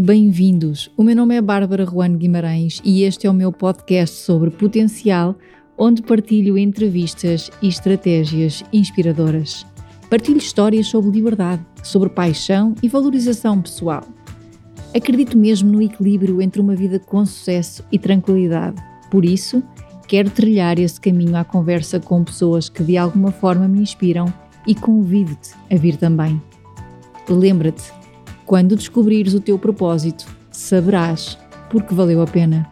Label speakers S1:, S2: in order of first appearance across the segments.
S1: bem-vindos. O meu nome é Bárbara Juan Guimarães e este é o meu podcast sobre potencial, onde partilho entrevistas e estratégias inspiradoras. Partilho histórias sobre liberdade, sobre paixão e valorização pessoal. Acredito mesmo no equilíbrio entre uma vida com sucesso e tranquilidade. Por isso, quero trilhar esse caminho à conversa com pessoas que de alguma forma me inspiram e convido-te a vir também. Lembra-te quando descobrires o teu propósito, saberás porque valeu a pena.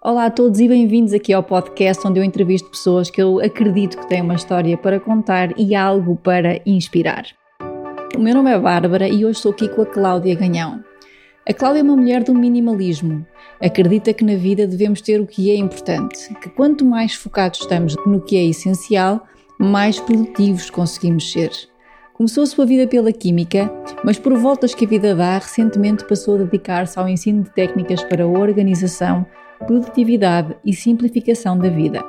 S1: Olá a todos e bem-vindos aqui ao podcast onde eu entrevisto pessoas que eu acredito que têm uma história para contar e algo para inspirar. O meu nome é Bárbara e hoje estou aqui com a Cláudia Ganhão. A Cláudia é uma mulher do minimalismo. Acredita que na vida devemos ter o que é importante, que quanto mais focados estamos no que é essencial, mais produtivos conseguimos ser. Começou a sua vida pela química, mas por voltas que a vida dá, recentemente passou a dedicar-se ao ensino de técnicas para organização, produtividade e simplificação da vida.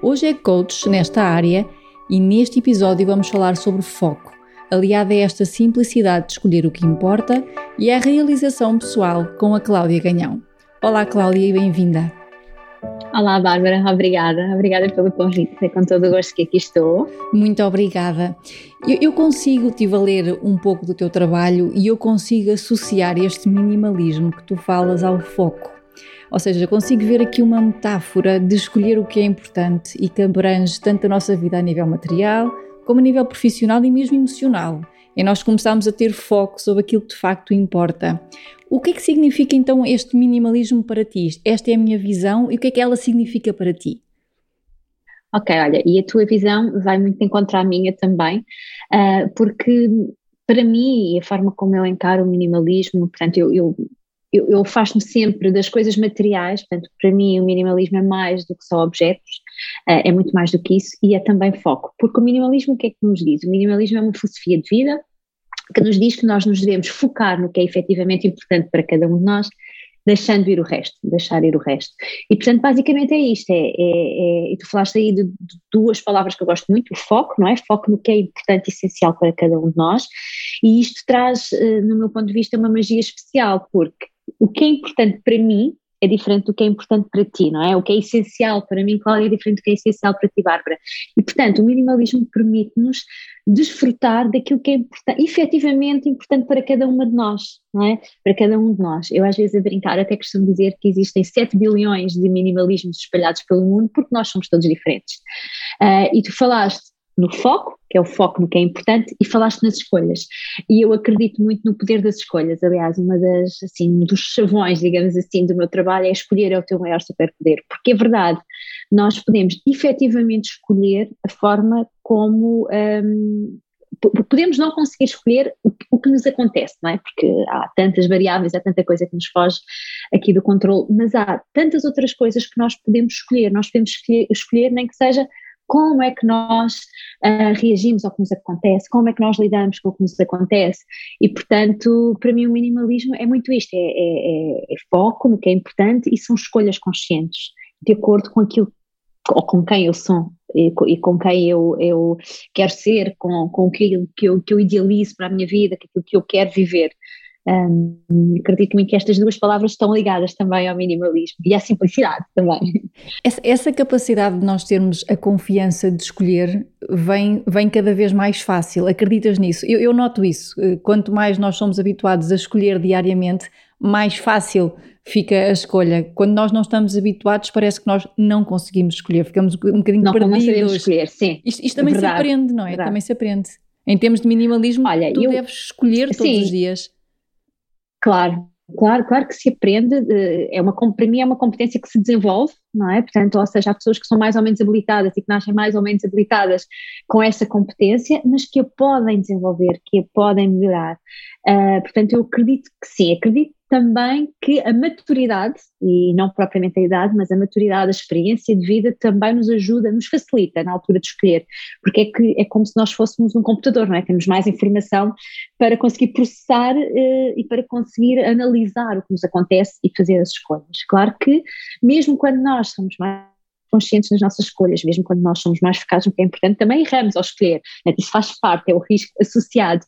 S1: Hoje é coach nesta área e neste episódio vamos falar sobre foco aliada a esta simplicidade de escolher o que importa e à realização pessoal com a Cláudia Ganhão. Olá, Cláudia, e bem-vinda.
S2: Olá, Bárbara, obrigada. Obrigada pelo convite. É com todo o gosto que aqui estou.
S1: Muito obrigada. Eu, eu consigo, estive a ler um pouco do teu trabalho e eu consigo associar este minimalismo que tu falas ao foco. Ou seja, consigo ver aqui uma metáfora de escolher o que é importante e que abrange tanto a nossa vida a nível material, como a nível profissional e mesmo emocional. E nós começamos a ter foco sobre aquilo que de facto importa. O que é que significa então este minimalismo para ti? Esta é a minha visão e o que é que ela significa para ti?
S2: Ok, olha, e a tua visão vai muito encontrar a minha também, uh, porque para mim, e a forma como eu encaro o minimalismo, portanto, eu, eu eu, eu faço-me sempre das coisas materiais, portanto, para mim o minimalismo é mais do que só objetos, é muito mais do que isso e é também foco, porque o minimalismo o que é que nos diz? O minimalismo é uma filosofia de vida que nos diz que nós nos devemos focar no que é efetivamente importante para cada um de nós, deixando ir o resto, deixar ir o resto. E portanto, basicamente é isto, é, é, é e tu falaste aí de, de, duas palavras que eu gosto muito, o foco, não é? Foco no que é importante e essencial para cada um de nós, e isto traz, eh, no meu ponto de vista, uma magia especial, porque o que é importante para mim é diferente do que é importante para ti, não é? O que é essencial para mim, Cláudia, é diferente do que é essencial para ti, Bárbara. E, portanto, o minimalismo permite-nos desfrutar daquilo que é importante, efetivamente importante para cada uma de nós, não é? Para cada um de nós. Eu, às vezes, a brincar, até costumo dizer que existem 7 bilhões de minimalismos espalhados pelo mundo, porque nós somos todos diferentes. Uh, e tu falaste no foco, que é o foco no que é importante, e falaste nas escolhas. E eu acredito muito no poder das escolhas. Aliás, uma das, assim, dos chavões, digamos assim, do meu trabalho é escolher é o teu maior superpoder. Porque é verdade, nós podemos efetivamente escolher a forma como. Um, podemos não conseguir escolher o, que nos acontece, não é? Porque há tantas variáveis, há tanta coisa que nos foge aqui do controle, mas há tantas outras coisas que nós podemos escolher. Nós podemos escolher nem que seja como é que nós uh, reagimos ao que nos acontece, como é que nós lidamos com o que nos acontece. E, portanto, para mim, o minimalismo é muito isto: é, é, é, é foco no que é importante e são escolhas conscientes, de acordo com aquilo ou com quem eu sou e, e com quem eu, eu quero ser, com, com aquilo que eu, que eu idealizo para a minha vida, aquilo que eu quero viver. Um, acredito muito que estas duas palavras estão ligadas também ao minimalismo e à simplicidade também.
S1: Essa, essa, capacidade de nós termos a confiança de escolher vem, vem cada vez mais fácil. Acreditas nisso? Eu, eu noto isso. Eh, quanto mais nós somos habituados a escolher diariamente, mais fácil fica a escolha. Quando nós não estamos habituados, parece que nós não conseguimos escolher, ficamos um bocadinho
S2: não,
S1: perdidos.
S2: Não sabemos escolher, sim.
S1: Isto, isto também verdade, se aprende, não é? Verdade. Também se aprende. Em termos de minimalismo, Olha, tu eu, deves escolher todos sim, os dias.
S2: Claro, claro, claro que se aprende, é uma, para mim é uma competência que se desenvolve, não é? Portanto, ou seja, há pessoas que são mais ou menos habilitadas e que nascem mais ou menos habilitadas com essa competência, mas que a podem desenvolver, que a podem melhorar. Uh, portanto, eu acredito que sim, acredito também que a maturidade, e não propriamente a idade, mas a maturidade, a experiência de vida também nos ajuda, nos facilita na altura de escolher, porque é que é como se nós fôssemos um computador, não é? Temos mais informação para conseguir processar uh, e para conseguir analisar o que nos acontece e fazer as escolhas. Claro que, mesmo quando nós somos mais conscientes nas nossas escolhas, mesmo quando nós somos mais focados no que é importante, também erramos ao escolher, né? isso faz parte, é o risco associado,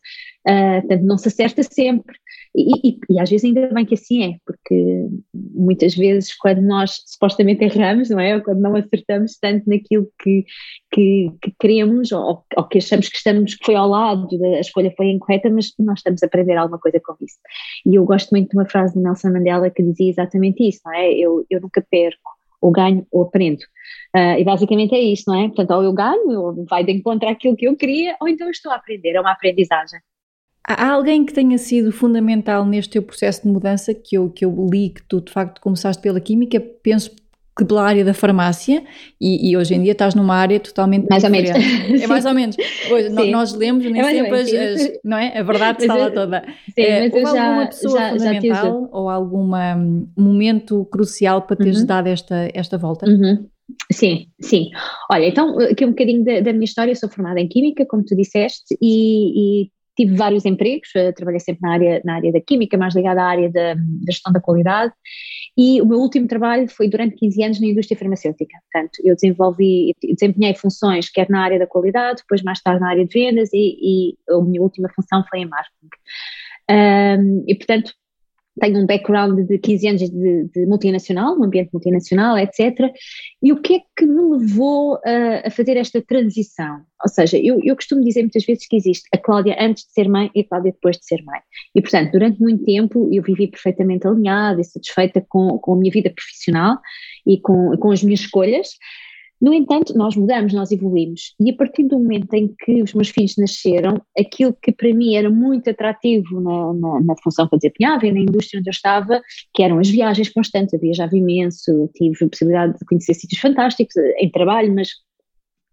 S2: uh, portanto não se acerta sempre, e, e, e, às vezes ainda bem que assim é, porque muitas vezes quando nós supostamente erramos, não é, ou quando não acertamos tanto naquilo que, que, que queremos, ou, ou, que achamos que estamos, que foi ao lado, a escolha foi incorreta, mas nós estamos a aprender alguma coisa com isso. E eu gosto muito de uma frase de Nelson Mandela que dizia exatamente isso, não é, eu, eu nunca perco, ou ganho ou aprendo. Uh, e basicamente é isto, não é? Portanto, ou eu ganho, ou vai de encontro àquilo que eu queria, ou então estou a aprender, é uma aprendizagem.
S1: Há alguém que tenha sido fundamental neste teu processo de mudança, que eu, que eu li que tu de facto começaste pela química, penso que pela área da farmácia e, e, hoje em dia estás numa área totalmente
S2: mais diferente. ou
S1: menos. é mais ou menos. Hoje nós lemos nem é sempre as, as, não é? A verdade está lá toda.
S2: sim, é, mas
S1: houve
S2: já,
S1: alguma pessoa já, fundamental já ou algum hum, momento crucial para teres uhum. dado esta esta volta?
S2: Uhum. Sim, sim. Olha, então aqui um bocadinho da, da, minha história, eu sou formada em Química, como tu disseste, e, e tive vários empregos, eh, trabalhei sempre na área, na área da química, mais ligada à área da, da, gestão da qualidade, e o meu último trabalho foi durante 15 anos na indústria farmacêutica. Portanto, eu desenvolvi, desempenhei funções quer na área da qualidade, depois mais tarde na área de vendas, e, e a minha última função foi em marketing. Um, e portanto, tenho um background de 15 anos de, de, multinacional, um ambiente multinacional, etc. E o que é que me levou a, a fazer esta transição? Ou seja, eu, eu, costumo dizer muitas vezes que existe a Cláudia antes de ser mãe e a Cláudia depois de ser mãe. E, portanto, durante muito tempo eu vivi perfeitamente alinhada e satisfeita com, com a minha vida profissional e com, com as minhas escolhas. No entanto, nós mudamos, nós evoluímos. E a partir do momento em que os meus filhos nasceram, aquilo que para mim era muito atrativo na, na, na função que eu desempenhava e na indústria onde eu estava, que eram as viagens constantes, eu viajava imenso, tive a possibilidade de conhecer sítios fantásticos eh, em trabalho, mas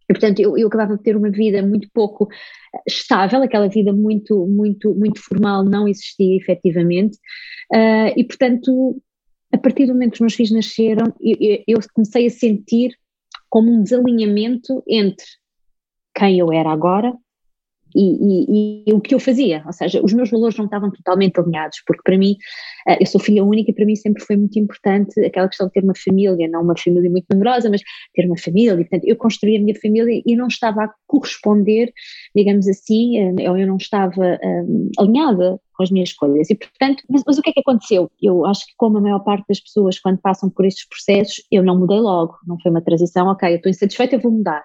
S2: e, portanto, eu, eu, acabava de ter uma vida muito pouco eh, estável, aquela vida muito, muito, muito formal não existia efetivamente, uh, e portanto, a partir do momento que os meus filhos nasceram, eu, eu comecei a sentir como um desalinhamento entre quem eu era agora e, e, e, o que eu fazia, ou seja, os meus valores não estavam totalmente alinhados, porque para mim, eh, eu sou filha única e para mim sempre foi muito importante aquela questão de ter uma família, não uma família muito numerosa, mas ter uma família, e, portanto eu construí a minha família e não estava a corresponder, digamos assim, eh, ou eu não estava um, eh, alinhada com as minhas escolhas e portanto, mas, mas o que é que aconteceu? Eu acho que como a maior parte das pessoas quando passam por estes processos, eu não mudei logo, não foi uma transição, ok, eu estou insatisfeita, eu vou mudar,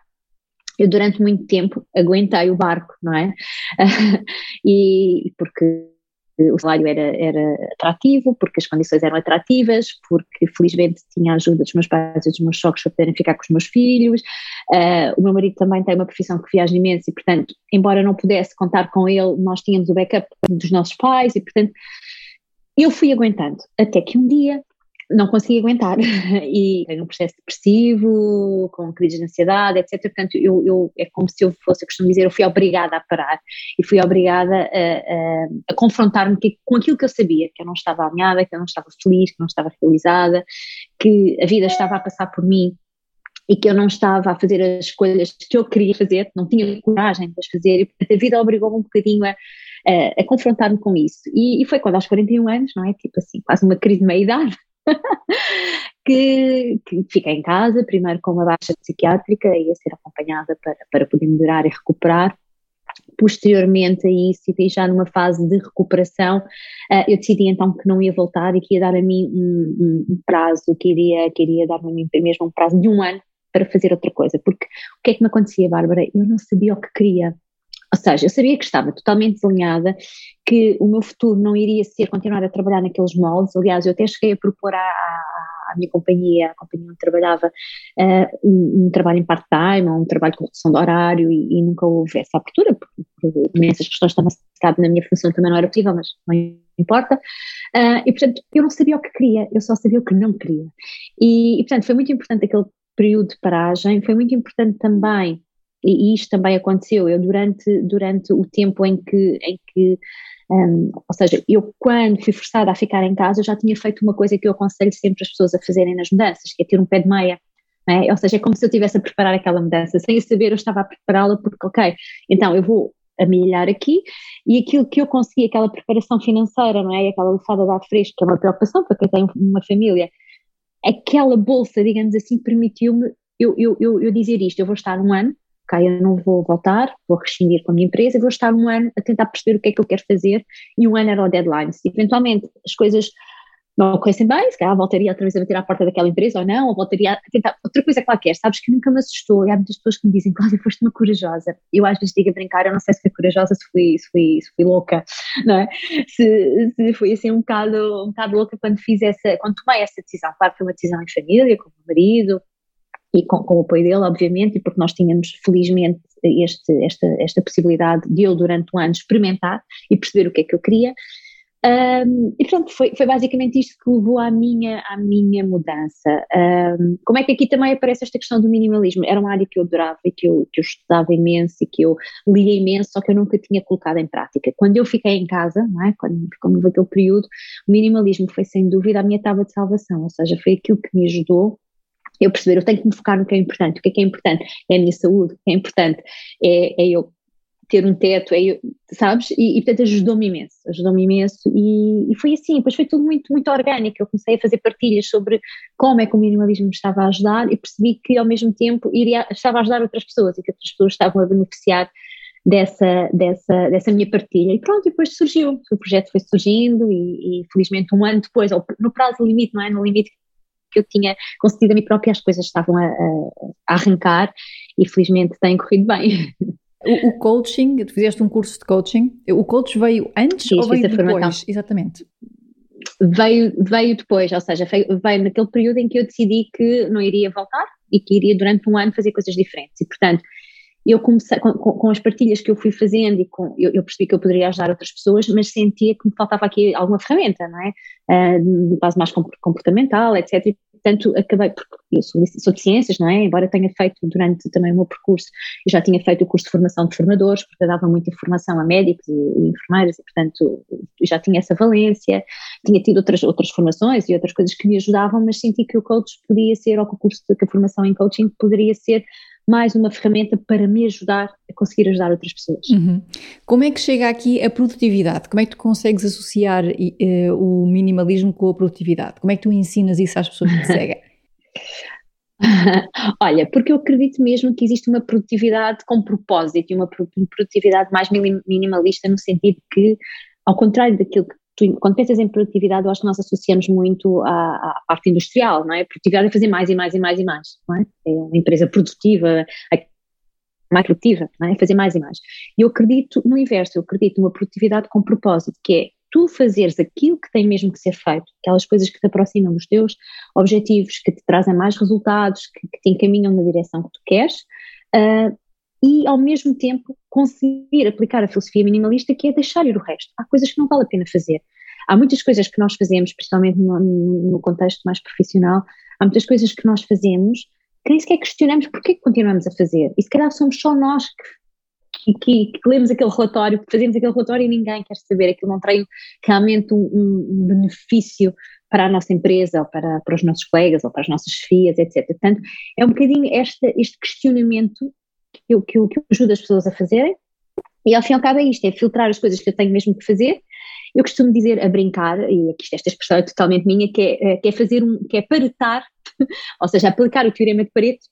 S2: eu durante muito tempo aguentei o barco, não é? e porque o salário era, era atrativo, porque as condições eram atrativas, porque felizmente tinha a ajuda dos meus pais e dos meus sogros para poderem ficar com os meus filhos. Uh, o meu marido também tem uma profissão que viaja imenso e, portanto, embora não pudesse contar com ele, nós tínhamos o backup dos nossos pais e, portanto, eu fui aguentando. Até que um dia não consegui aguentar e tenho um processo depressivo, com crises de ansiedade, etc. Portanto, eu, eu, é como se eu fosse, eu costumo dizer, eu fui obrigada a parar e fui obrigada a, a, a confrontar-me com aquilo que eu sabia, que eu não estava alinhada, que eu não estava feliz, que não estava realizada, que a vida estava a passar por mim e que eu não estava a fazer as escolhas que eu queria fazer, não tinha coragem de as fazer, e portanto a vida obrigou-me um bocadinho a, a, a confrontar-me com isso. E, e, foi quando aos 41 anos, não é? Tipo assim, quase uma crise de meia-idade, que, que fiquei em casa, primeiro com uma baixa psiquiátrica, ia ser acompanhada para, para poder melhorar e recuperar. Posteriormente a isso, e já numa fase de recuperação, uh, eu decidi então que não ia voltar e que ia dar a mim um, um, prazo, que iria, que iria dar-me a mim mesmo um prazo de um ano para fazer outra coisa. Porque o que é que me acontecia, Bárbara? Eu não sabia o que queria. Ou seja, eu sabia que estava totalmente desalinhada, que o meu futuro não iria ser continuar a trabalhar naqueles moldes. Aliás, eu até cheguei a propor à, à minha companhia, a companhia onde trabalhava, uh, um, um, trabalho em part-time, um trabalho com redução de horário e, e, nunca houve essa abertura, porque, porque imensas questões estavam acertadas na minha função também não era possível, mas não importa. Uh, e portanto, eu não sabia o que queria, eu só sabia o que não queria. E, e portanto, foi muito importante aquele período de paragem, foi muito importante também e isto também aconteceu, eu durante, durante o tempo em que, em que um, ou seja, eu quando fui forçada a ficar em casa, eu já tinha feito uma coisa que eu aconselho sempre as pessoas a fazerem nas mudanças, que é ter um pé de meia, é? ou seja, é como se eu estivesse a preparar aquela mudança, sem saber eu estava a prepará-la porque, ok, então eu vou amelhar aqui e aquilo que eu consegui, aquela preparação financeira, não é, aquela lefada de ar fresco, que é uma preocupação para quem tem uma família, aquela bolsa, digamos assim, permitiu-me eu, eu, eu, eu dizer isto, eu vou estar um ano, ok, eu não vou voltar, vou rescindir com a minha empresa, vou estar um ano a tentar perceber o que é que eu quero fazer e um ano era o deadline. Se eventualmente as coisas não conhecem bem, se calhar voltaria outra vez a bater à porta daquela empresa ou não, ou voltaria a tentar outra coisa qualquer, sabes que nunca me assustou, e há muitas pessoas que me dizem, Cláudia, foste uma corajosa, eu às vezes digo a brincar, eu não sei se fui corajosa, se fui, se fui, se fui louca, não é? Se, se fui assim um bocado, um bocado louca quando fiz essa, quando tomei essa decisão, claro que foi uma decisão em família, com o meu marido, e com, com, o apoio dele, obviamente, e porque nós tínhamos, felizmente, este, esta, esta possibilidade de eu, durante um ano, experimentar e perceber o que é que eu queria. Um, e pronto, foi, foi basicamente isto que levou à minha, à minha mudança. Um, como é que aqui também aparece esta questão do minimalismo? Era uma área que eu adorava e que eu, que eu estudava imenso e que eu lia imenso, só que eu nunca tinha colocado em prática. Quando eu fiquei em casa, não é? quando, quando houve aquele período, o minimalismo foi sem dúvida a minha tábua de salvação, ou seja, foi aquilo que me ajudou eu perceber, eu tenho que me focar no que é importante, o que é que é importante? É a minha saúde, o que é importante? É, é eu ter um teto, é, sabes? E, e portanto ajudou-me imenso, ajudou-me imenso e, e, foi assim, depois foi tudo muito, muito orgânico, eu comecei a fazer partilhas sobre como é que o minimalismo me estava a ajudar e percebi que ao mesmo tempo iria, estava a ajudar outras pessoas e que outras pessoas estavam a beneficiar dessa, dessa, dessa minha partilha e pronto, e depois surgiu, o projeto foi surgindo e, e felizmente um ano depois, ou no prazo limite, não é? No limite que eu tinha concedido a mim própria, as coisas estavam a, a arrancar e felizmente têm corrido bem.
S1: O, o, coaching, tu fizeste um curso de coaching, o coach veio antes Sim, ou veio depois? Formação. Exatamente.
S2: Veio, veio depois, ou seja, veio, veio naquele período em que eu decidi que não iria voltar e que iria durante um ano fazer coisas diferentes. E, portanto, eu comecei com, com, as partilhas que eu fui fazendo e com, eu, eu, percebi que eu poderia ajudar outras pessoas, mas sentia que me faltava aqui alguma ferramenta, não é? Uh, de base mais comportamental, etc. E, portanto, acabei, porque eu sou, sou, de ciências, não é? Embora tenha feito durante também o meu percurso, eu já tinha feito o curso de formação de formadores, porque eu dava muita informação a médicos e, e e, portanto, já tinha essa valência, tinha tido outras, outras formações e outras coisas que me ajudavam, mas senti que o coach podia ser, ou que o curso que a formação em coaching poderia ser mais uma ferramenta para me ajudar a conseguir ajudar outras pessoas.
S1: Uhum. Como é que chega aqui a produtividade? Como é que tu consegues associar uh, o minimalismo com a produtividade? Como é que tu ensinas isso às pessoas que te seguem?
S2: Olha, porque eu acredito mesmo que existe uma produtividade com propósito e uma produtividade mais minimalista no sentido que, ao contrário daquilo que tu, quando pensas em produtividade, eu acho que nós associamos muito à, à, parte industrial, não é? Produtividade é fazer mais e mais e mais e mais, não é? É uma empresa produtiva, mais produtiva, não é? Fazer mais e mais. E eu acredito no inverso, eu acredito numa produtividade com propósito, que é tu fazeres aquilo que tem mesmo que ser feito, aquelas coisas que te aproximam dos teus objetivos, que te trazem mais resultados, que, que te encaminham na direção que tu queres, uh, e ao mesmo tempo conseguir aplicar a filosofia minimalista que é deixar ir o resto. Há coisas que não vale a pena fazer. Há muitas coisas que nós fazemos, principalmente no, no contexto mais profissional, há muitas coisas que nós fazemos que nem sequer questionamos porque que continuamos a fazer. E se calhar somos só nós que, que, que, lemos aquele relatório, que fazemos aquele relatório e ninguém quer saber, aquilo não traz realmente um, um, benefício para a nossa empresa, ou para, para os nossos colegas, ou para as nossas FIAs, etc. Portanto, é um bocadinho este questionamento que eu, que, eu, que eu ajudo as pessoas a fazerem. E ao fim e ao cabo é isto, é filtrar as coisas que eu tenho mesmo que fazer. Eu costumo dizer a brincar, e aqui esta expressão é totalmente minha, que é, eh, que é fazer um, que é paretar, ou seja, aplicar o teorema de Pareto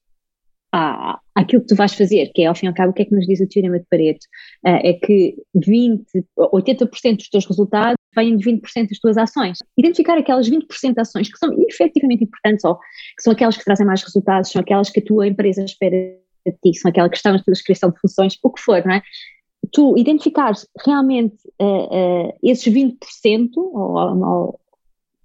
S2: à, àquilo que tu vais fazer, que é ao fim e ao cabo o que é que nos diz o teorema de Pareto? Uh, é que 20, 80% dos teus resultados vêm de 20% das tuas ações. Identificar aquelas 20% de ações que são efetivamente importantes ou que são aquelas que trazem mais resultados, são aquelas que a tua empresa espera a ti, são aquela questão da descrição de funções, o que for, não é? Tu identificares realmente uh, uh, esses 20% ou, ou,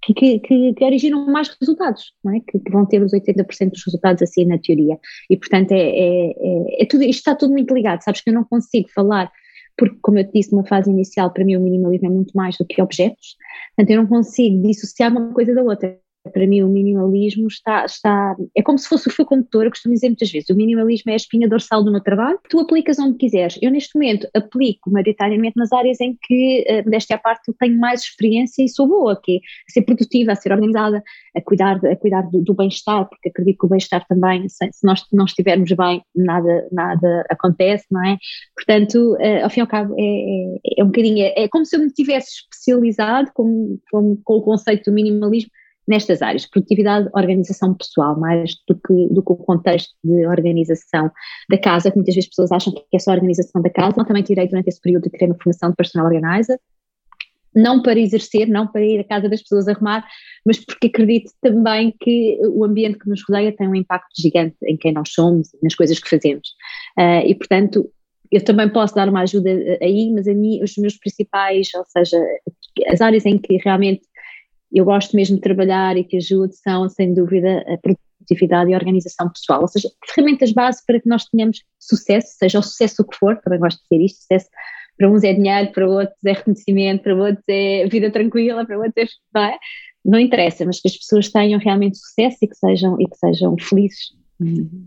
S2: que, que, que, originam mais resultados, não é? Que, que, vão ter os 80% dos resultados assim na teoria. E portanto é, é, é, é, tudo, isto está tudo muito ligado, sabes que eu não consigo falar, porque como eu te disse, numa fase inicial para mim o minimalismo é muito mais do que objetos, portanto eu não consigo dissociar uma coisa da outra para mim o minimalismo está, está, é como se fosse o fio condutor, eu costumo dizer muitas vezes, o minimalismo é a espinha dorsal do meu trabalho, tu aplicas onde quiseres, eu neste momento aplico maioritariamente nas áreas em que, uh, desta parte, tenho mais experiência e sou boa, que é ser produtiva, a ser organizada, a cuidar, a cuidar do, do bem-estar, porque acredito que o bem-estar também, se, se, nós não estivermos bem, nada, nada acontece, não é? Portanto, uh, ao fim e ao cabo, é, é, é um bocadinho, é, é, como se eu me tivesse especializado com, com, com o conceito do minimalismo nestas áreas, produtividade, organização pessoal, mais do que, do que o contexto de organização da casa, que muitas vezes as pessoas acham que é só a organização da casa. Eu também tirei durante esse período de ter uma formação de personal organizer, não para exercer, não para ir à casa das pessoas arrumar, mas porque acredito também que o ambiente que nos rodeia tem um impacto gigante em quem nós somos, nas coisas que fazemos. Uh, e, portanto, eu também posso dar uma ajuda aí, mas a mim, os meus principais, ou seja, as áreas em que realmente eu gosto mesmo de trabalhar e que ajudo são, sem dúvida, a produtividade e a organização pessoal, ou seja, ferramentas base para que nós tenhamos sucesso, seja o sucesso o que for, também gosto de dizer isto, sucesso para uns é dinheiro, para outros é reconhecimento, para outros é vida tranquila, para outros é, não, é? não interessa, mas que as pessoas tenham realmente sucesso e que sejam, e que sejam felizes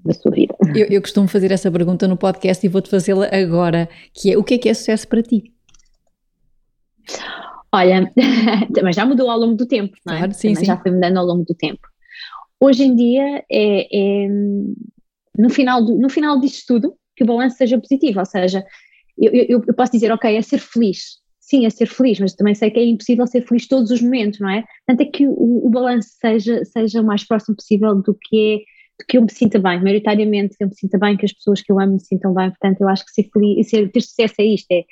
S2: na sua vida.
S1: Eu, eu costumo fazer essa pergunta no podcast e vou-te fazê-la agora, que é o que é que é sucesso para ti?
S2: Olha, mas já mudou ao longo do tempo, não é?
S1: Claro, sim, sim.
S2: Já foi mudando ao longo do tempo. Hoje em dia é, é no, final do, no final disto tudo que o balanço seja positivo, ou seja, eu, eu, eu, posso dizer, ok, é ser feliz. Sim, é ser feliz, mas também sei que é impossível ser feliz todos os momentos, não é? Tanto é que o, o balanço seja, seja o mais próximo possível do que é, do que eu me sinta bem, maioritariamente eu me sinta bem, que as pessoas que eu amo me sintam bem, portanto eu acho que ser feliz, ser, ter sucesso é isto, é,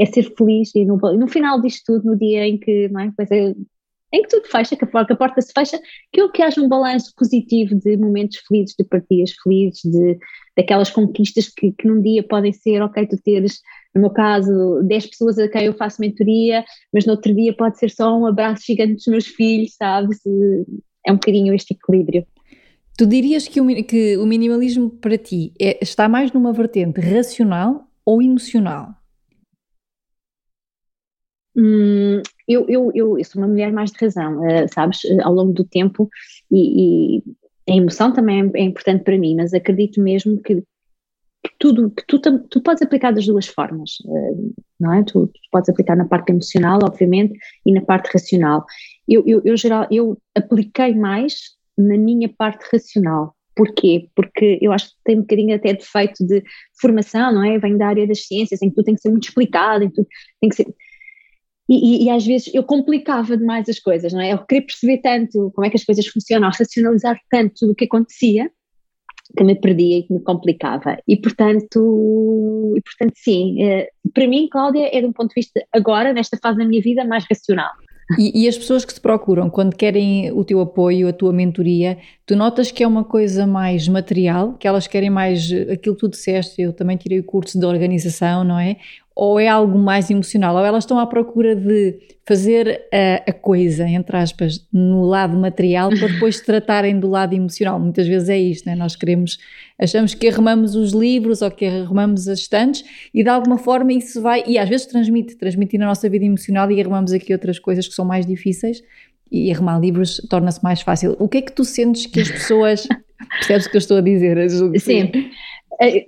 S2: é ser feliz e no, no final disto tudo, no dia em que, não é, é em que tudo fecha, que a, porta, que a porta se fecha, que que haja um balanço positivo de momentos felizes, de partidas felizes, de daquelas conquistas que, que num dia podem ser, ok, tu teres, no meu caso, 10 pessoas a quem eu faço mentoria, mas no outro dia pode ser só um abraço gigante dos meus filhos, sabes? É um bocadinho este equilíbrio.
S1: Tu dirias que o, que o minimalismo para ti é, está mais numa vertente racional ou emocional?
S2: Hum, eu, eu, eu, eu, sou uma mulher mais de razão, uh, sabes, ao longo do tempo, e, e, a emoção também é, é, importante para mim, mas acredito mesmo que, que tudo, que tu, tu podes aplicar das duas formas, uh, não é? Tu, tu, podes aplicar na parte emocional, obviamente, e na parte racional. Eu, eu, eu, geral, eu apliquei mais na minha parte racional, Porquê? Porque eu acho que tem um bocadinho até defeito de formação, não é? Vem da área das ciências, em que tudo tem que ser muito explicado, em que tudo tem que ser. E, e, e, às vezes eu complicava demais as coisas, não é? Eu queria perceber tanto como é que as coisas funcionam, racionalizar tanto tudo o que acontecia, que me perdia e que me complicava. E portanto, e, portanto sim, eh, para mim, Cláudia, é de um ponto de vista agora, nesta fase da minha vida, mais racional.
S1: E, e, as pessoas que te procuram, quando querem o teu apoio, a tua mentoria, tu notas que é uma coisa mais material, que elas querem mais aquilo que tu disseste, eu também tirei o curso de organização, não é? Ou é algo mais emocional, ou elas estão à procura de fazer a, a, coisa, entre aspas, no lado material para depois tratarem do lado emocional. Muitas vezes é isto, né? nós queremos, achamos que arrumamos os livros ou que arrumamos as estantes e de alguma forma isso vai, e às vezes transmite, transmite na nossa vida emocional e arrumamos aqui outras coisas que são mais difíceis e arrumar livros torna-se mais fácil. O que é que tu sentes que as pessoas, percebes o que eu estou a dizer?
S2: Sim. É,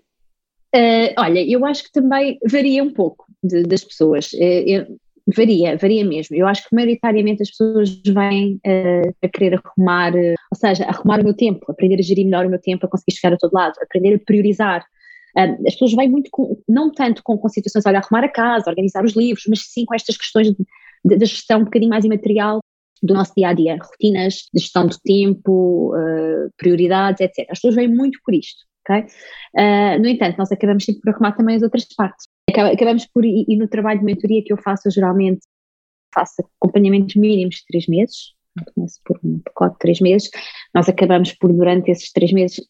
S2: Uh, olha, eu acho que também varia um pouco de, das pessoas. Uh, eu, varia, varia mesmo. Eu acho que maioritariamente as pessoas vêm uh, a querer arrumar, ou seja, arrumar o meu tempo, aprender a gerir melhor o meu tempo, a conseguir chegar a todo lado, aprender a priorizar. as pessoas vêm muito, com, não tanto com, situações, olha, arrumar a casa, organizar os livros, mas sim com estas questões da gestão um bocadinho mais imaterial do nosso dia a dia, rotinas gestão do tempo, prioridades, etc. As pessoas vêm muito por isto Uh, no entanto, nós acabamos sempre por arrumar também as outras partes. Acabamos por, e no trabalho de mentoria que eu faço, eu geralmente faço acompanhamentos mínimos de três meses, começo por um pacote de três meses, nós acabamos por, durante esses três meses,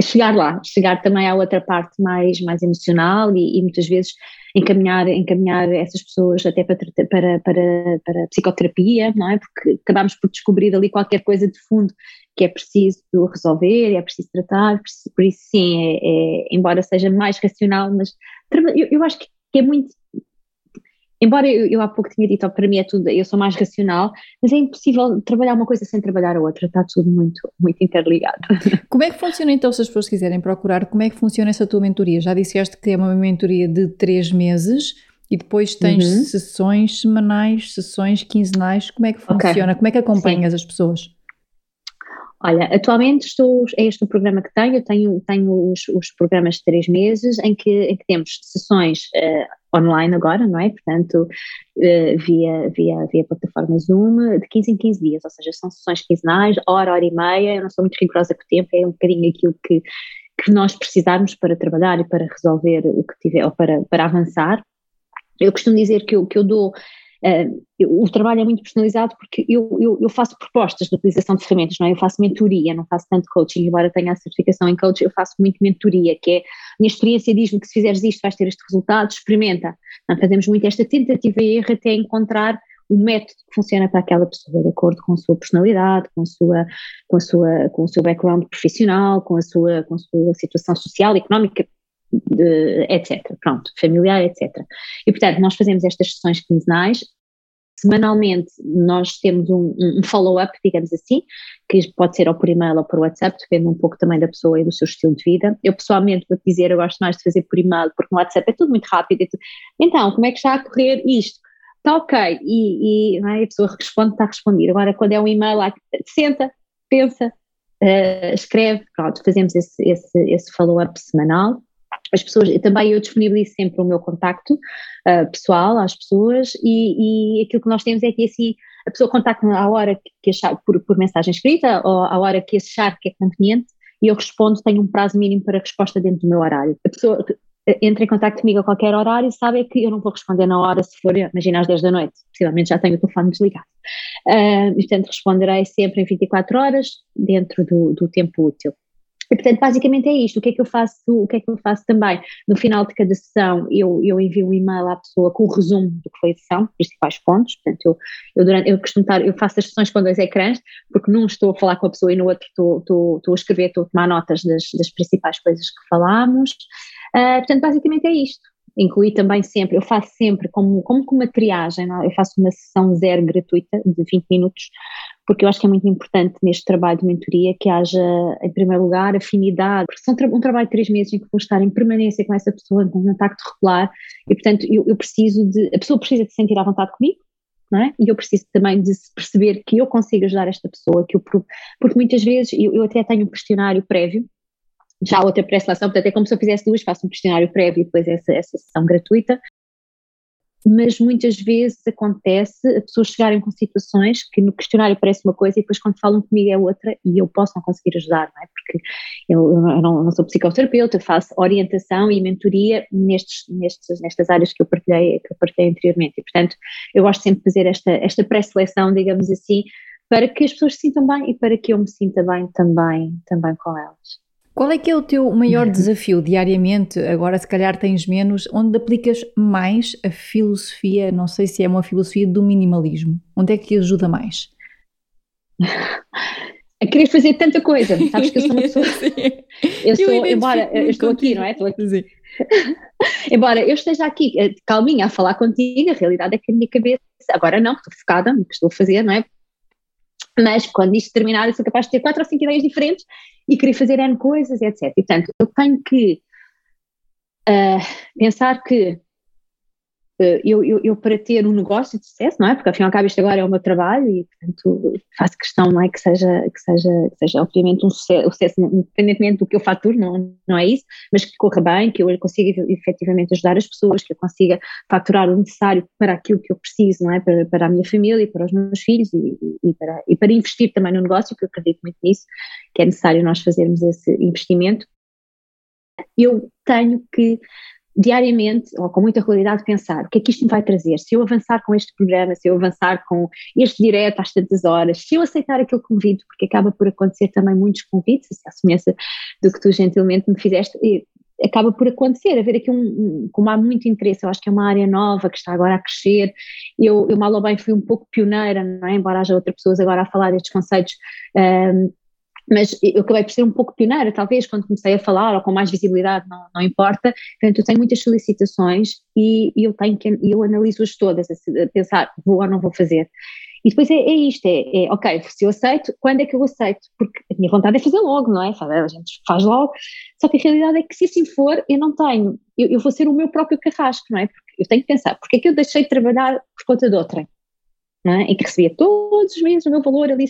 S2: chegar lá, chegar também à outra parte mais, mais emocional e, e muitas vezes encaminhar, encaminhar essas pessoas até para, para, para, para psicoterapia, não é? Porque acabamos por descobrir ali qualquer coisa de fundo que é preciso resolver, é preciso tratar, por isso sim, é, é, embora seja mais racional, mas eu, eu acho que é muito embora eu, eu, há pouco tinha dito, para mim é tudo, eu sou mais racional, mas é impossível trabalhar uma coisa sem trabalhar a outra, está tudo muito, muito interligado.
S1: Como é que funciona então, se as pessoas quiserem procurar, como é que funciona essa tua mentoria? Já disseste que é uma mentoria de três meses e depois tens uhum. sessões semanais, sessões quinzenais, como é que funciona? Okay. Como é que acompanhas Sim. as pessoas?
S2: Olha, atualmente estou, é este o programa que tenho, tenho, tenho os, os programas de três meses em que, em que temos sessões uh, online agora, não é? Portanto, uh, via, via, via plataforma Zoom, de 15 em 15 dias, ou seja, são sessões quinzenais, hora, hora e meia, eu não sou muito rigorosa com o tempo, é um bocadinho aquilo que, que nós precisarmos para trabalhar e para resolver o que tiver, ou para, para avançar. Eu costumo dizer que eu, que eu dou o trabalho é muito personalizado porque eu, eu, eu, faço propostas de utilização de ferramentas, não é? Eu faço mentoria, não faço tanto coaching, embora tenha a certificação em coaching, eu faço muito mentoria, que é, a minha experiência diz-me que se fizeres isto vais ter este resultado, experimenta. Então, fazemos muito esta tentativa e erro até encontrar o método que funciona para aquela pessoa, de acordo com a sua personalidade, com, a sua, com, a sua, com o seu background profissional, com a sua, com a sua situação social, económica, de, etc. Pronto, familiar, etc. E portanto, nós fazemos estas sessões quinzenais. Semanalmente nós temos um, um follow-up, digamos assim, que pode ser ou por e-mail ou por WhatsApp, depende um pouco também da pessoa e do seu estilo de vida. Eu pessoalmente vou dizer, eu gosto mais de fazer por e-mail, porque no WhatsApp é tudo muito rápido. É tudo... Então, como é que está a correr isto? Está ok, e, e é? a pessoa responde, está a responder. Agora, quando é um e-mail, senta, pensa, uh, escreve, pronto, fazemos esse, esse, esse follow-up semanal as pessoas, também eu disponibilizo sempre o meu contacto uh, pessoal às pessoas e, e, aquilo que nós temos é que assim a pessoa contacta-me à hora que achar, por, por mensagem escrita ou à hora que achar que é conveniente e eu respondo, tenho um prazo mínimo para resposta dentro do meu horário. A pessoa entra em contato comigo a qualquer horário sabe que eu não vou responder na hora se for, imagina às 10 da noite, possivelmente já tenho o telefone desligado. Uh, portanto, responderei sempre em 24 horas dentro do, do tempo útil. E, portanto, basicamente é isto. O que é que eu faço, o que é que eu faço também? No final de cada sessão, eu, eu envio um e-mail à pessoa com o resumo do que foi a sessão, principais pontos. Portanto, eu, eu, durante, eu costumo estar, eu faço as sessões com dois ecrãs, porque num estou a falar com a pessoa e no outro estou, estou, estou a escrever, estou a tomar notas das, das principais coisas que falámos. Uh, portanto, basicamente é isto incluí também sempre, eu faço sempre como, como com uma triagem? É? eu faço uma sessão zero gratuita de 20 minutos, porque eu acho que é muito importante neste trabalho de mentoria que haja, em primeiro lugar, afinidade, porque são um trabalho de três meses em que vou estar em permanência com essa pessoa, em contacto regular, e portanto eu, eu preciso de, a pessoa precisa de se sentir à vontade comigo, é? E eu preciso também de perceber que eu consigo ajudar esta pessoa, que eu, porque muitas vezes eu, eu até tenho um questionário prévio, já outra pré-seleção, portanto é como se eu fizesse duas, faço um questionário prévio e depois essa, essa sessão gratuita, mas muitas vezes acontece a pessoas chegarem com situações que no questionário parece uma coisa e depois quando falam comigo é outra e eu posso não conseguir ajudar, não é? Porque eu, eu não, não, sou psicoterapeuta, faço orientação e mentoria nestes, nestes, nestas áreas que eu partilhei, que eu partilhei anteriormente e portanto eu gosto sempre de fazer esta, esta pré-seleção, digamos assim, para que as pessoas se sintam bem e para que eu me sinta bem também, também com elas.
S1: Qual é que é o teu maior uhum. desafio diariamente? Agora, se calhar tens menos, onde aplicas mais a filosofia, não sei se é uma filosofia do minimalismo. Onde é que ajuda mais?
S2: A querer fazer tanta coisa, sabes que eu sou uma pessoa. eu sou, eu embora eu estou aqui, não é? Estou aqui. Embora eu esteja aqui eh, calminha a falar contigo, a realidade é que a minha cabeça, agora não, estou focada no que estou a fazer, não é? Mas quando isto terminar, eu sou capaz de ter quatro ou cinco ideias diferentes e querer fazer N coisas, etc. E, portanto, eu tenho que uh, pensar que eu, eu, eu, para ter um negócio de sucesso, não é? Porque afinal cabo isto agora é o meu trabalho e, portanto, faço questão, não é? Que seja, que seja, que seja obviamente um sucesso, um sucesso, independentemente do que eu faturo, não, não é isso, mas que corra bem, que eu consiga efetivamente ajudar as pessoas, que eu consiga faturar o necessário para aquilo que eu preciso, não é? Para, para a minha família, para os meus filhos e, e, para, e para investir também no negócio, que eu acredito muito nisso, que é necessário nós fazermos esse investimento. Eu tenho que diariamente, ou com muita regularidade, pensar o que é que isto me vai trazer, se eu avançar com este programa, se eu avançar com este direto às tantas horas, se eu aceitar aquele convite, porque acaba por acontecer também muitos convites, se a semelhança do que tu gentilmente me fizeste, acaba por acontecer, haver aqui um, um, como há muito interesse, eu acho que é uma área nova que está agora a crescer, eu, eu mal ou bem fui um pouco pioneira, não é? embora haja outras pessoas agora a falar destes conceitos um, mas eu acabei por ser um pouco pioneira, talvez, quando comecei a falar, ou com mais visibilidade, não, não importa. Portanto, eu tenho muitas solicitações e, e eu tenho que, eu analiso-as todas, a, a, pensar, vou ou não vou fazer. E depois é, é isto, é, é, ok, se eu aceito, quando é que eu aceito? Porque a minha vontade é fazer logo, não é? A gente faz logo, só que a realidade é que se assim for, eu não tenho, eu, eu vou ser o meu próprio carrasco, não é? Porque eu tenho que pensar, porque é que eu deixei de trabalhar por conta de outrem? É? em que recebia todos os meses o meu valor ali,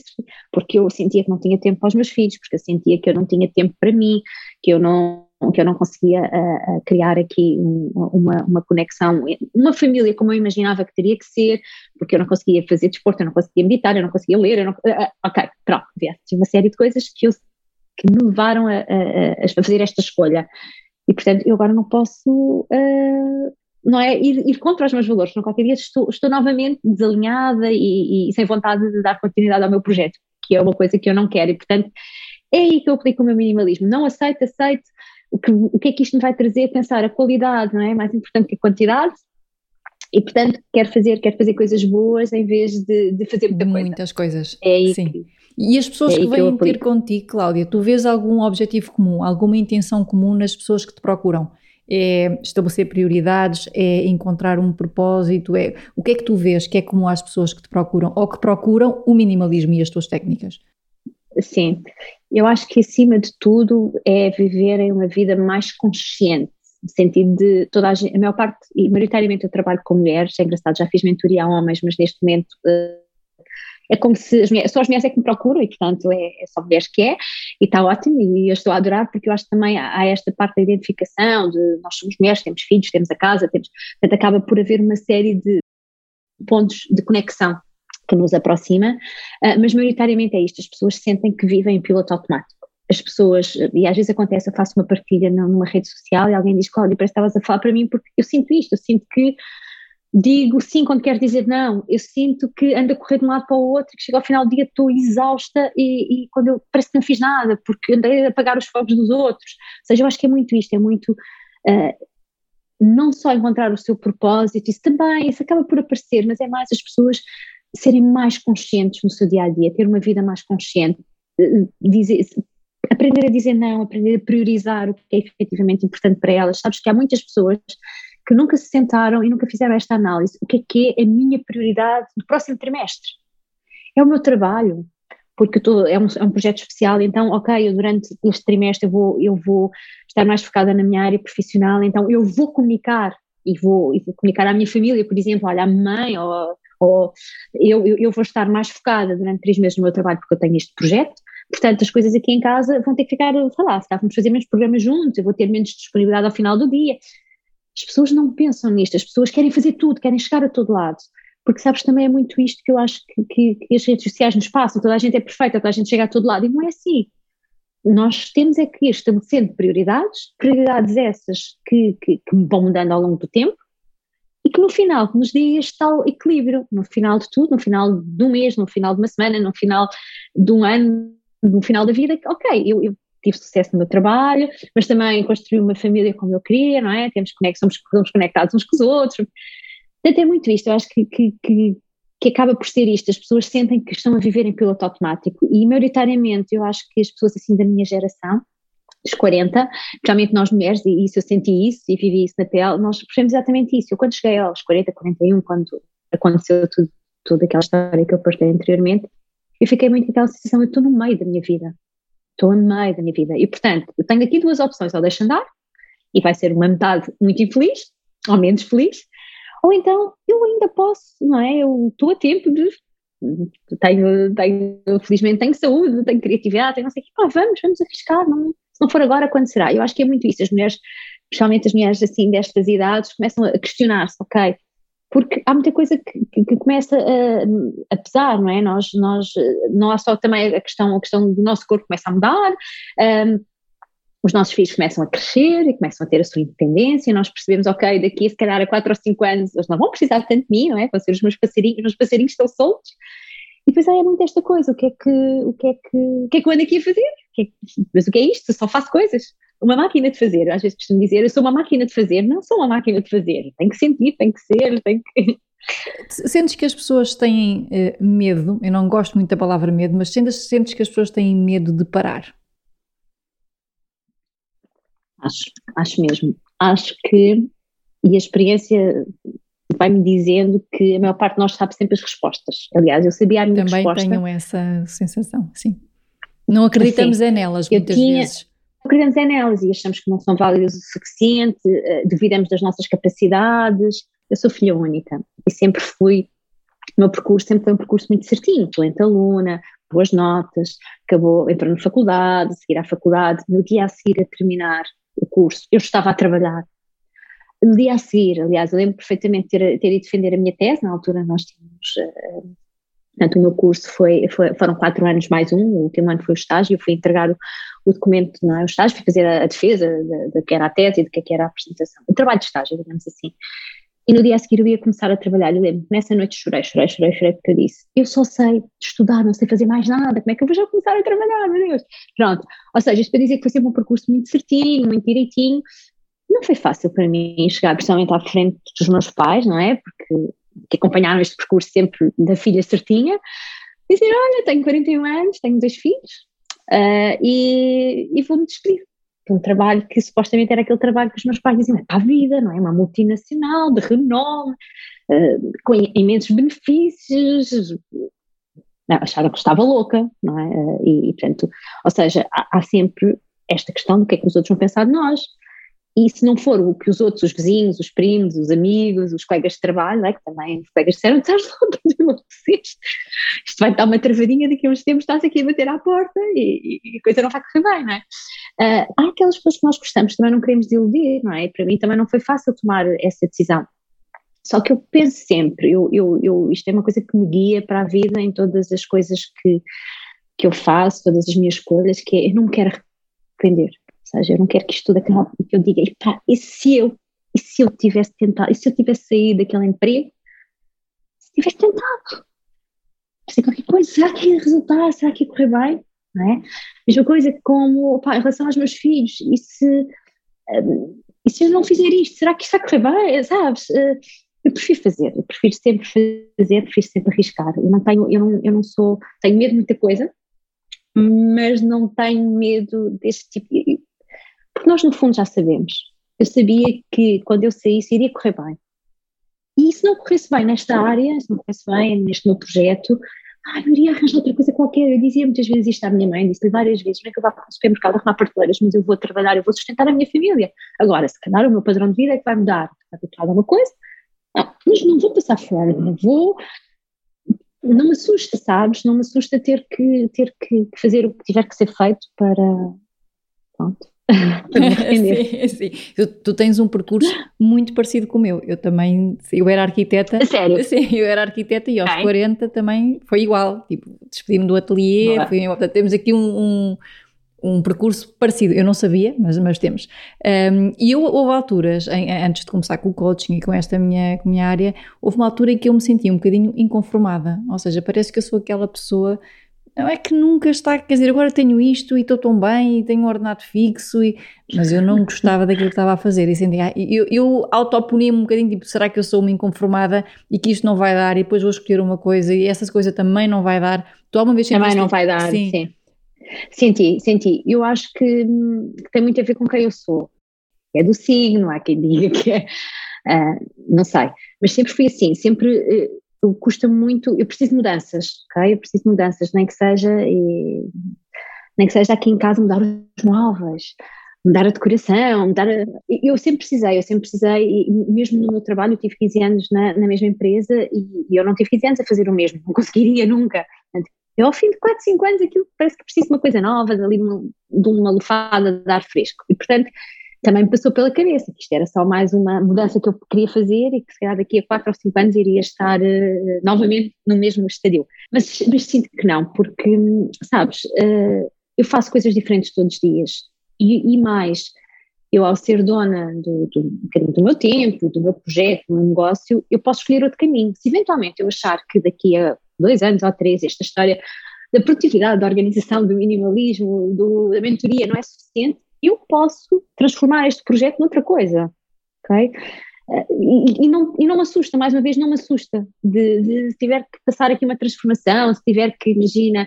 S2: porque eu sentia que não tinha tempo para os meus filhos, porque eu sentia que eu não tinha tempo para mim, que eu não, que eu não conseguia uh, criar aqui um, uma, uma conexão, uma família como eu imaginava que teria que ser, porque eu não conseguia fazer desporto, eu não conseguia meditar, eu não conseguia ler, eu não, uh, ok, pronto, uma série de coisas que, eu, que me levaram a, a, a, fazer esta escolha. E portanto, eu agora não posso, uh, não é, ir, ir, contra os meus valores, não qualquer dia estou, estou novamente desalinhada e, e sem vontade de dar continuidade ao meu projeto, que é uma coisa que eu não quero, e portanto é aí que eu aplico o meu minimalismo. Não aceito, aceito o que, o que é que isto me vai trazer, pensar a qualidade, não é? Mais importante que a quantidade. E portanto, quero fazer, quero fazer coisas boas em vez de, de fazer muita
S1: muitas
S2: coisa.
S1: coisas.
S2: É aí
S1: Sim.
S2: Que,
S1: e as pessoas é que vêm que ter contigo, Cláudia, tu vês algum objetivo comum, alguma intenção comum nas pessoas que te procuram? É estabelecer prioridades, é encontrar um propósito, é o que é que tu vês que é comum às pessoas que te procuram ou que procuram o minimalismo e as tuas técnicas?
S2: Sim, eu acho que acima de tudo é viverem uma vida mais consciente, no sentido de toda a gente, a maior parte, e maioritariamente eu trabalho com mulheres, é engraçado, já fiz mentoria a homens, mas neste momento uh, é como se as mulheres, só as mulheres é que me procuram e portanto é, é só mulheres que é e está ótimo e eu estou a adorar porque eu acho que também há, esta parte da identificação de nós somos mulheres, temos filhos, temos a casa, temos, portanto acaba por haver uma série de pontos de conexão que nos aproxima, uh, mas maioritariamente é isto, as pessoas sentem que vivem em piloto automático. As pessoas, e às vezes acontece, eu faço uma partilha numa rede social e alguém diz, Cláudia, parece que estavas a falar para mim porque eu sinto isto, eu sinto que digo sim quando quero dizer não, eu sinto que ando a correr de um lado para o outro, que chego ao final do dia estou exausta e, e, quando eu parece que não fiz nada, porque andei a apagar os fogos dos outros. Ou seja, eu acho que é muito isto, é muito uh, não só encontrar o seu propósito, isso também, isso acaba por aparecer, mas é mais as pessoas serem mais conscientes no seu dia a dia, ter uma vida mais consciente, eh, dizer, aprender a dizer não, aprender a priorizar o que é efetivamente importante para elas. Sabes que há muitas pessoas que nunca se sentaram e nunca fizeram esta análise. O que é que é a minha prioridade do próximo trimestre? É o meu trabalho, porque tô, é, um, é um projeto especial, então, ok, eu durante este trimestre eu vou, eu vou estar mais focada na minha área profissional, então eu vou comunicar e vou, e vou comunicar à minha família, por exemplo, olha, a mãe ou ou eu, eu, eu vou estar mais focada durante três meses no meu trabalho porque eu tenho este projeto, portanto as coisas aqui em casa vão ter que ficar, sei lá, vamos fazer menos programas juntos, eu vou ter menos disponibilidade ao final do dia. As pessoas não pensam nisto, as pessoas querem fazer tudo, querem chegar a todo lado. Porque sabes, também é muito isto que eu acho que, que, que as redes sociais nos passam, toda a gente é perfeita, toda a gente chega a todo lado, e não é assim. Nós temos é que ir estabelecendo prioridades, prioridades essas que, que, que, vão mudando ao longo do tempo, e que no final nos dê este tal equilíbrio, no final de tudo, no final de um mês, no final de uma semana, no final de um ano, no final da vida, ok, eu, eu tive sucesso no meu trabalho, mas também construí uma família como eu queria, não é? Temos conexão, somos conectados uns com os outros. Portanto, é muito isto, eu acho que, que, que, que, acaba por ser isto, as pessoas sentem que estão a viver em piloto automático e maioritariamente eu acho que as pessoas assim da minha geração dos 40, principalmente nós mulheres, e isso eu senti isso e vivi isso na pele, nós percebemos exatamente isso. Eu quando cheguei aos 40, 41, quando aconteceu tudo, toda aquela história que eu postei anteriormente, eu fiquei muito naquela sensação, eu estou no meio da minha vida, estou no meio da minha vida, e portanto, eu tenho aqui duas opções, ou deixo andar, e vai ser uma metade muito infeliz, ou menos feliz, ou então eu ainda posso, não é, eu estou a tempo de tenho, tenho, felizmente tenho saúde, tenho criatividade, tenho não sei o pá, vamos, vamos arriscar, não, não for agora, quando será? Eu acho que é muito isso. As mulheres, especialmente as mulheres assim destas idades, começam a questionar-se, ok? Porque há muita coisa que, que, que começa a, a, pesar, não é? Nós, nós, não há só também a questão, a questão do nosso corpo começa a mudar, um, os nossos filhos começam a crescer e começam a ter a sua independência, nós percebemos, ok, daqui se calhar a 4 ou 5 anos eles não vão precisar tanto de mim, não é? Vão ser os meus passarinhos, os meus passarinhos estão soltos, e depois aí é muito esta coisa, o que é que, o que, é que, o que é que eu ando aqui a fazer? O é que, mas o que é isto? Só faço coisas. Uma máquina de fazer. Às vezes costumo dizer, eu sou uma máquina de fazer. Não sou uma máquina de fazer. Tem que sentir, tem que ser, tem que...
S1: Sentes que as pessoas têm uh, medo, eu não gosto muito da palavra medo, mas sentes, sentes que as pessoas têm medo de parar?
S2: Acho, acho mesmo. Acho que, e a experiência vai-me dizendo que a maior parte de nós sabe sempre as respostas. Aliás, eu sabia a minha
S1: Também
S2: resposta.
S1: Também tenho essa sensação, sim. Não acreditamos é nelas muitas tinha, vezes.
S2: Não acreditamos é nelas e achamos que não são válidas o suficiente, uh, duvidamos das nossas capacidades. Eu sou filha única e sempre fui, o meu percurso sempre foi um percurso muito certinho, excelente aluna, boas notas, acabou entrando na faculdade, seguir à faculdade, no dia a seguir a terminar, o curso, eu estava a trabalhar. No dia a seguir, aliás, eu lembro perfeitamente ter, ter ido defender a minha tese, na altura nós tínhamos, uh, portanto o meu curso foi, foi, foram quatro anos mais um, o último ano foi o estágio, eu fui entregar o, o documento, não é, o estágio, fui fazer a, a defesa do que era a tese e do é que era a apresentação, o trabalho de estágio, digamos assim. E no dia a seguir eu ia começar a trabalhar. Eu lembro, nessa noite chorei, chorei, chorei, chorei, porque eu disse: Eu só sei estudar, não sei fazer mais nada, como é que eu vou já começar a trabalhar, meu Deus? Pronto. Ou seja, isto para dizer que foi sempre um percurso muito certinho, muito direitinho. Não foi fácil para mim chegar, principalmente à frente dos meus pais, não é? Porque que acompanharam este percurso sempre da filha certinha. Dizer: Olha, tenho 41 anos, tenho dois filhos uh, e, e vou-me despedir um trabalho que supostamente era aquele trabalho que os meus pais diziam, é para a vida, não é? Uma multinacional de renome, uh, com imensos benefícios, acharam que estava louca, não é? Uh, e, e, portanto, ou seja, há, há, sempre esta questão do que é que os outros vão pensar de nós. E se não for o que os outros, os vizinhos, os primos, os amigos, os colegas de trabalho, é? que também os colegas disseram, estás louco, isto vai dar uma travadinha daqui a uns tempos, estás aqui a bater à porta e, e a coisa não vai correr bem, não é? Uh, há aquelas pessoas que nós gostamos, também não queremos iludir, não é? Para mim também não foi fácil tomar essa decisão. Só que eu penso sempre, eu, eu, eu, isto é uma coisa que me guia para a vida em todas as coisas que, que eu faço, todas as minhas escolhas, que é, eu não me quero arrepender seja, eu não quero que isto tudo acabe e que eu diga, epá, e se eu, e se eu tivesse tentado, e se eu tivesse saído daquele emprego, se tivesse tentado, fazer qualquer coisa, será que ia resultar, será que ia correr bem? Não é? Mesma coisa como, em relação aos meus filhos, e se, um, e se eu não fizer isto, será que isto vai correr bem, sabes? Uh, eu prefiro fazer, eu prefiro sempre fazer, prefiro sempre arriscar. Eu não tenho, eu não, eu não sou, tenho medo de muita coisa, mas não tenho medo deste tipo. Porque nós, no fundo, já sabemos. Eu sabia que quando eu saísse iria correr bem. E se não corresse bem nesta área, se não corresse bem neste meu projeto, ah, eu iria arranjar outra coisa qualquer. Eu dizia muitas vezes isto à minha mãe, disse-lhe várias vezes: não é que eu vá para o supermercado arrumar prateleiras, mas eu vou trabalhar, eu vou sustentar a minha família. Agora, se calhar o meu padrão de vida é que vai mudar. Vai mudar alguma coisa? Não, mas não vou passar fora, não vou. Não me assusta, sabes? Não me assusta ter que, ter que fazer o que tiver que ser feito para. Pronto
S1: sim, sim. Tu, tu, tens um percurso muito parecido com o meu. Eu também, eu era arquiteta.
S2: Sério?
S1: Sim, eu era arquiteta e aos Ai. 40 também foi igual. Tipo, despedi-me do ateliê. Fui, portanto, temos aqui um, um, um, percurso parecido. Eu não sabia, mas, mas temos. Um, e eu, houve alturas, em, antes de começar com o coaching e com esta minha, com minha área, houve uma altura em que eu me sentia um bocadinho inconformada. Ou seja, parece que eu sou aquela pessoa não é que nunca está, quer dizer, agora tenho isto e estou tão bem e tenho um ordenado fixo, e, mas eu não gostava daquilo que estava a fazer. E sentia, ah, eu, eu autopunia-me um bocadinho, tipo, será que eu sou uma inconformada e que isto não vai dar e depois vou escolher uma coisa e essa coisa também não vai dar? Tu alguma vez
S2: Também não vai dar, sim. sim. Senti, senti. Eu acho que, que, tem muito a ver com quem eu sou. É do signo, há quem diga que é, uh, não sei, mas sempre fui assim, sempre uh, custa muito, eu preciso de mudanças, ok? Eu preciso de mudanças, nem que seja, e, nem que seja aqui em casa mudar os móveis, mudar a decoração, mudar a, eu sempre precisei, eu sempre precisei, e mesmo no meu trabalho eu tive 15 anos na, na mesma empresa e, e, eu não tive 15 anos a fazer o mesmo, não conseguiria nunca. Eu ao fim de 4, 5 anos aquilo parece que preciso de uma coisa nova, de, uma, de uma lufada de ar fresco. E portanto, também me passou pela cabeça que isto era só mais uma mudança que eu queria fazer e que se calhar daqui a 4 ou 5 anos iria estar uh, novamente no mesmo estadio. Mas, mas, sinto que não, porque, sabes, uh, eu faço coisas diferentes todos os dias e, e mais, eu ao ser dona do, do, do, meu tempo, do meu projeto, do meu negócio, eu posso escolher outro caminho. Se eventualmente eu achar que daqui a dois anos ou três esta história da produtividade, da organização, do minimalismo, do, da mentoria não é suficiente, eu posso transformar este projeto noutra coisa, ok? Eh, e, e, não, e não me assusta, mais uma vez, não me assusta de, de se tiver que passar aqui uma transformação, se tiver que, imagina,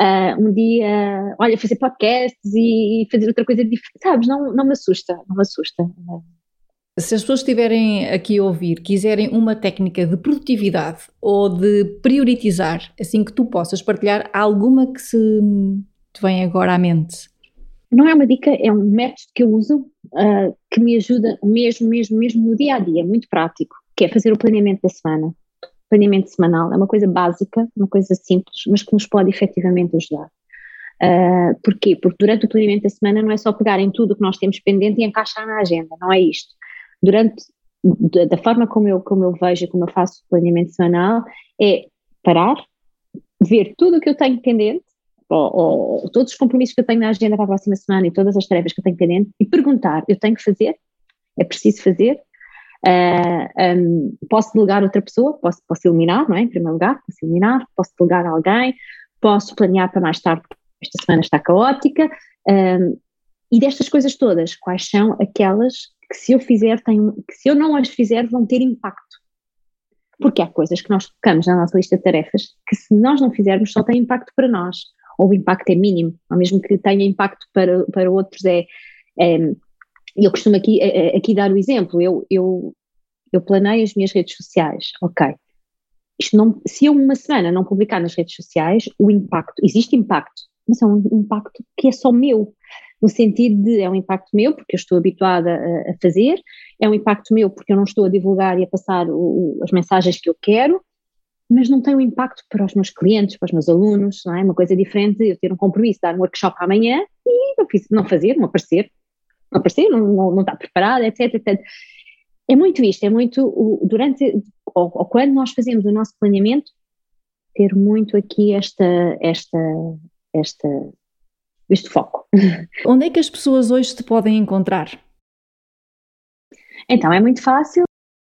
S2: uh, um dia, olha, fazer podcasts e, e, fazer outra coisa diferente, sabes? Não, não me assusta, não me assusta.
S1: Se as pessoas estiverem aqui a ouvir, quiserem uma técnica de produtividade ou de prioritizar, assim que tu possas partilhar, alguma que se te vem agora à mente?
S2: Não é uma dica, é um método que eu uso uh, que me ajuda mesmo, mesmo, mesmo no dia a dia, muito prático, que é fazer o planeamento da semana. Planeamento semanal é uma coisa básica, uma coisa simples, mas que nos pode efetivamente ajudar. Uh, porquê? Porque durante o planeamento da semana não é só pegar em tudo o que nós temos pendente e encaixar na agenda, não é isto. Durante, da forma como eu, como eu vejo, como eu faço o planeamento semanal, é parar, ver tudo o que eu tenho pendente, ou, ou, todos os compromissos que eu tenho na agenda para a próxima semana e todas as tarefas que eu tenho pendente, e perguntar: eu tenho que fazer? É preciso fazer? Uh, ah, um, posso delegar outra pessoa? Posso, posso eliminar, não é? Em primeiro lugar, posso eliminar, posso delegar alguém, posso planear para mais tarde, esta semana está caótica. Um, e destas coisas todas, quais são aquelas que se eu fizer, tenho, que se eu não as fizer, vão ter impacto? Porque há coisas que nós colocamos na nossa lista de tarefas que se nós não fizermos só tem impacto para nós, ou o impacto é mínimo, ou mesmo que tenha impacto para, para outros é, é eu costumo aqui, é, é, aqui dar o exemplo, eu, eu, eu planeio as minhas redes sociais, ok, isto não, se eu uma semana não publicar nas redes sociais, o impacto, existe impacto, mas é um impacto que é só meu, no sentido de é um impacto meu porque eu estou habituada a, a fazer, é um impacto meu porque eu não estou a divulgar e a passar o, as mensagens que eu quero, mas não tem um impacto para os meus clientes, para os meus alunos, não é? Uma coisa diferente eu ter um compromisso, dar um workshop amanhã e não, fiz, não fazer, não aparecer, não aparecer, não, não, não está preparada, etc, etc. É muito isto, é muito, durante, ou, ou quando nós fazemos o nosso planeamento, ter muito aqui esta, esta, esta, este foco.
S1: Onde é que as pessoas hoje te podem encontrar?
S2: Então, é muito fácil.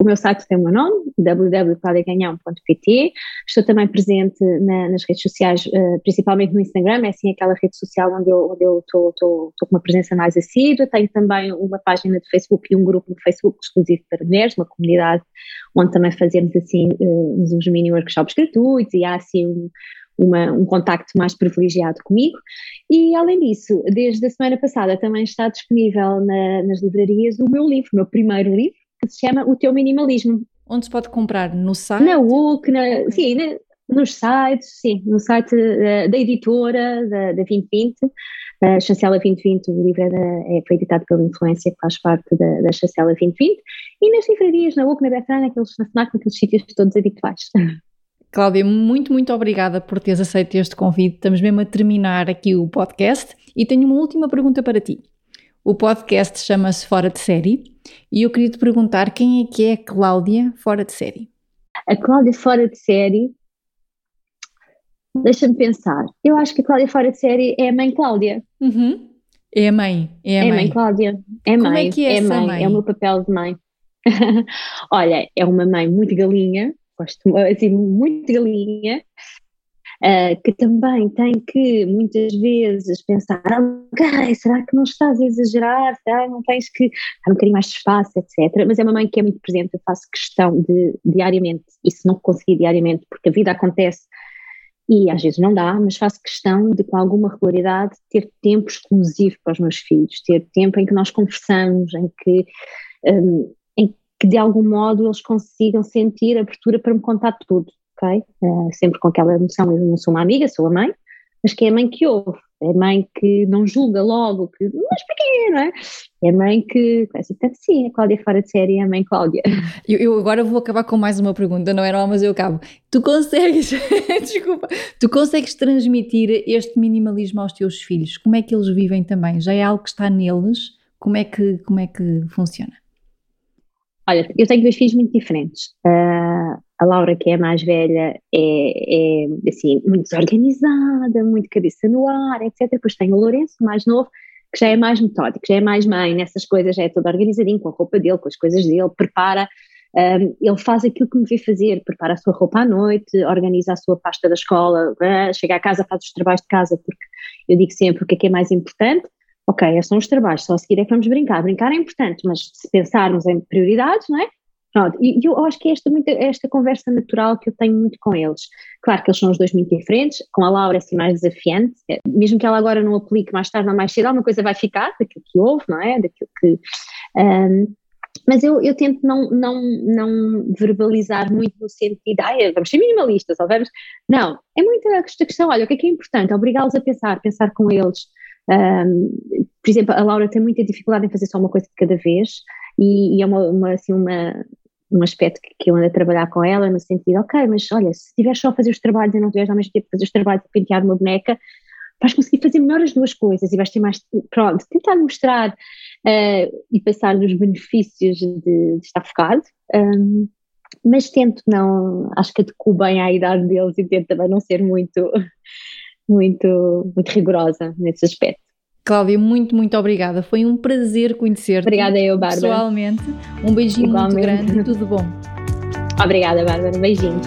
S2: O meu site tem o meu nome, www.claudiaganhão.pt. Estou também presente na, nas redes sociais, uh, principalmente no Instagram, é assim aquela rede social onde eu, estou, com uma presença mais assídua. Tenho também uma página de Facebook e um grupo no Facebook exclusivo para mulheres, uma comunidade onde também fazemos assim uns, uns mini workshops gratuitos e há assim um, uma, um contacto mais privilegiado comigo. E, além disso, desde a semana passada também está disponível na, nas livrarias o meu livro, o meu primeiro livro, que se chama O Teu Minimalismo.
S1: Onde se pode comprar? No site?
S2: Na UC, na, sim, na, nos sites, sim, no site uh, da editora, da, da 2020, a Chancela 2020, o livro é, da, é, foi editado pela Influência, que faz parte da, da Chancela 2020, e nas livrarias, na UC, na Betânia, naqueles, na FNAC, naqueles sítios todos habituais.
S1: Cláudia, muito, muito obrigada por teres aceito este convite. Estamos mesmo a terminar aqui o podcast e tenho uma última pergunta para ti. O podcast chama-se Fora de Série e eu queria te perguntar quem é que é a Cláudia Fora de Série?
S2: A Cláudia Fora de Série, deixa-me pensar. Eu acho que a Cláudia Fora de Série é a mãe Cláudia.
S1: Uhum. É a mãe, é a
S2: é
S1: mãe.
S2: mãe Cláudia. É
S1: Como
S2: mãe,
S1: é que é,
S2: é mãe.
S1: mãe?
S2: É o meu papel de mãe. Olha, é uma mãe muito galinha, gosto assim, muito galinha, uh, que também tem que muitas vezes pensar, ok, será que não estás a exagerar? Será não tens que dar um bocadinho mais de espaço, etc. Mas é uma mãe que é muito presente, eu faço questão de diariamente, e se não conseguir diariamente, porque a vida acontece e às vezes não dá, mas faço questão de com alguma regularidade ter tempo exclusivo para os meus filhos, ter tempo em que nós conversamos, em que um, que de algum modo eles consigam sentir abertura para me contar tudo, ok? Uh, sempre com aquela emoção, eu não sou uma amiga, sou a mãe, mas que é a mãe que ouve, é a mãe que não julga logo, que, mas porquê, não é? É a mãe que, portanto, sim, a Cláudia fora de série é a mãe Cláudia.
S1: Eu, eu, agora vou acabar com mais uma pergunta, não era mal, mas eu acabo. Tu consegues, desculpa, tu consegues transmitir este minimalismo aos teus filhos? Como é que eles vivem também? Já é algo que está neles? Como é que, como é que funciona?
S2: Olha, eu tenho dois filhos muito diferentes. Uh, a Laura, que é a mais velha, é, é, assim, muito desorganizada, muito cabeça no ar, etc. Depois tenho o Lourenço, mais novo, que já é mais metódico, já é mais mãe nessas coisas, já é todo organizadinho, com a roupa dele, com as coisas dele, prepara. Um, ele faz aquilo que me vê fazer, prepara a sua roupa à noite, organiza a sua pasta da escola, chega a casa, faz os trabalhos de casa, porque eu digo sempre o que é que é mais importante, ok, são os trabalhos, só a seguir é que vamos brincar. Brincar é importante, mas se pensarmos em prioridades, não é? Pronto, e eu acho que é esta, muito, esta conversa natural que eu tenho muito com eles. Claro que eles são os dois muito diferentes, com a Laura é assim mais desafiante, é, mesmo que ela agora não aplique mais tarde ou mais cedo, alguma coisa vai ficar daquilo que houve, não é? Daquilo que. Um, mas eu, eu tento não, não, não verbalizar muito no sentido, ah, vamos ser minimalistas, ou vamos. Não, é muito esta questão, olha, o que é que é importante? Obrigá-los a pensar, pensar com eles, um, por exemplo, a Laura tem muita dificuldade em fazer só uma coisa de cada vez e, e é uma, uma, assim, uma, um aspecto que, que, eu ando a trabalhar com ela no sentido, ok, mas olha, se estiveres só a fazer os trabalhos e não estiveres ao mesmo tempo fazer os trabalhos de pentear uma boneca, vais conseguir fazer melhor as duas coisas e vais ter mais, pronto, tentar mostrar uh, e passar dos benefícios de, de estar focado, um, mas tento não, acho que adequo bem à idade deles e tento também não ser muito, muito, muito rigorosa nesse aspecto.
S1: Cláudia, muito, muito obrigada. Foi um prazer conhecer-te.
S2: Obrigada eu, Bárbara.
S1: Pessoalmente. Um beijinho Igualmente. muito grande e tudo bom.
S2: Obrigada, Bárbara. Um beijinho.